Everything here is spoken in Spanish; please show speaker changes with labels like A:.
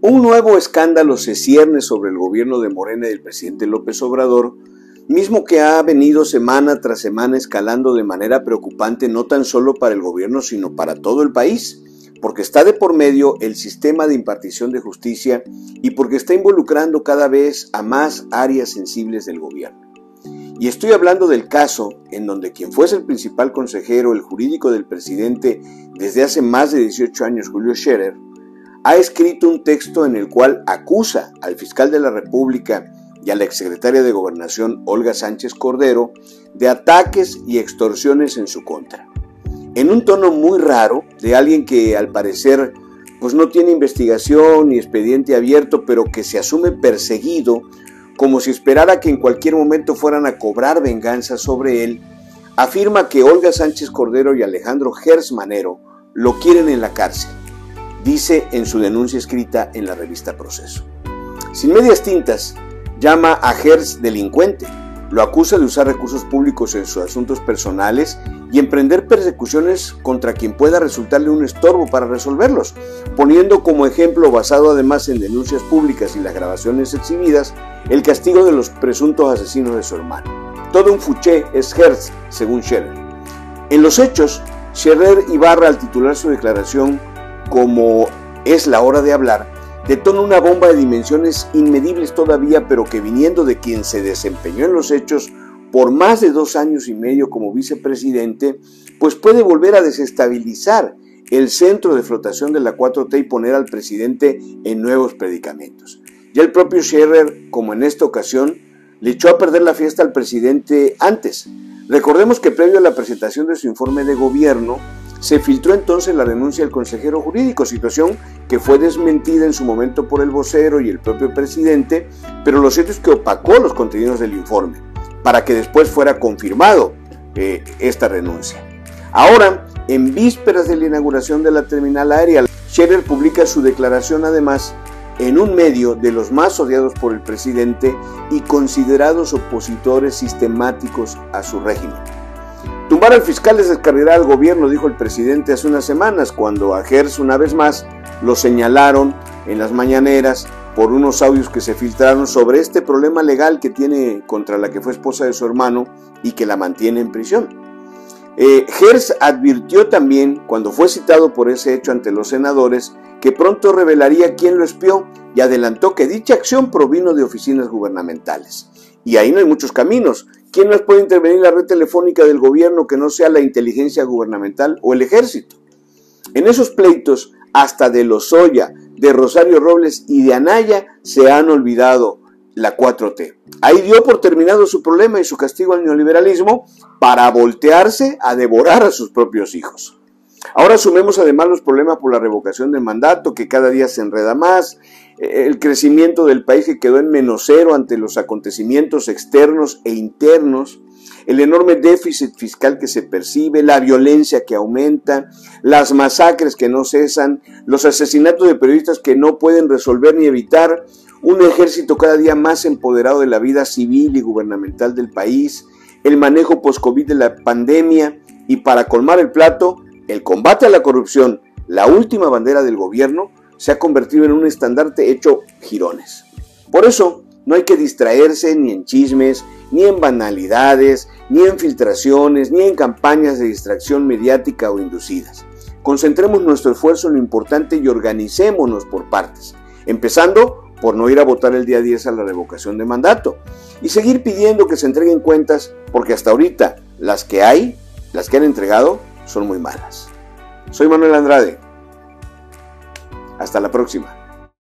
A: Un nuevo escándalo se cierne sobre el gobierno de Morena y del presidente López Obrador, mismo que ha venido semana tras semana escalando de manera preocupante no tan solo para el gobierno, sino para todo el país, porque está de por medio el sistema de impartición de justicia y porque está involucrando cada vez a más áreas sensibles del gobierno. Y estoy hablando del caso en donde quien fuese el principal consejero, el jurídico del presidente desde hace más de 18 años, Julio Scherer, ha escrito un texto en el cual acusa al fiscal de la República y a la exsecretaria de Gobernación, Olga Sánchez Cordero, de ataques y extorsiones en su contra. En un tono muy raro de alguien que al parecer pues no tiene investigación ni expediente abierto, pero que se asume perseguido, como si esperara que en cualquier momento fueran a cobrar venganza sobre él, afirma que Olga Sánchez Cordero y Alejandro Gersmanero lo quieren en la cárcel dice en su denuncia escrita en la revista Proceso. Sin medias tintas, llama a Gers delincuente, lo acusa de usar recursos públicos en sus asuntos personales y emprender persecuciones contra quien pueda resultarle un estorbo para resolverlos, poniendo como ejemplo, basado además en denuncias públicas y las grabaciones exhibidas, el castigo de los presuntos asesinos de su hermano. Todo un fuché es Hertz, según Scherer. En los hechos, Scherer Ibarra, al titular su declaración, como es la hora de hablar, detona una bomba de dimensiones inmedibles todavía, pero que viniendo de quien se desempeñó en los hechos por más de dos años y medio como vicepresidente, pues puede volver a desestabilizar el centro de flotación de la 4T y poner al presidente en nuevos predicamentos. Ya el propio Scherer, como en esta ocasión, le echó a perder la fiesta al presidente antes. Recordemos que previo a la presentación de su informe de gobierno, se filtró entonces la denuncia del consejero jurídico, situación que fue desmentida en su momento por el vocero y el propio presidente, pero lo cierto es que opacó los contenidos del informe, para que después fuera confirmado eh, esta renuncia. Ahora, en vísperas de la inauguración de la terminal aérea, Scherer publica su declaración además en un medio de los más odiados por el presidente y considerados opositores sistemáticos a su régimen. Tumbar al fiscal es descarrilar al gobierno, dijo el presidente hace unas semanas, cuando a Gers una vez más lo señalaron en las mañaneras por unos audios que se filtraron sobre este problema legal que tiene contra la que fue esposa de su hermano y que la mantiene en prisión. Eh, Gers advirtió también, cuando fue citado por ese hecho ante los senadores, que pronto revelaría quién lo espió y adelantó que dicha acción provino de oficinas gubernamentales. Y ahí no hay muchos caminos. ¿Quién más puede intervenir en la red telefónica del gobierno que no sea la inteligencia gubernamental o el ejército? En esos pleitos, hasta de Lozoya, de Rosario Robles y de Anaya se han olvidado la 4T. Ahí dio por terminado su problema y su castigo al neoliberalismo para voltearse a devorar a sus propios hijos. Ahora sumemos además los problemas por la revocación del mandato, que cada día se enreda más, el crecimiento del país que quedó en menos cero ante los acontecimientos externos e internos, el enorme déficit fiscal que se percibe, la violencia que aumenta, las masacres que no cesan, los asesinatos de periodistas que no pueden resolver ni evitar, un ejército cada día más empoderado de la vida civil y gubernamental del país, el manejo post-COVID de la pandemia y para colmar el plato, el combate a la corrupción, la última bandera del gobierno, se ha convertido en un estandarte hecho girones. Por eso, no hay que distraerse ni en chismes, ni en banalidades, ni en filtraciones, ni en campañas de distracción mediática o inducidas. Concentremos nuestro esfuerzo en lo importante y organicémonos por partes, empezando por no ir a votar el día 10 a la revocación de mandato y seguir pidiendo que se entreguen cuentas porque hasta ahorita las que hay, las que han entregado, son muy malas. Soy Manuel Andrade. Hasta la próxima.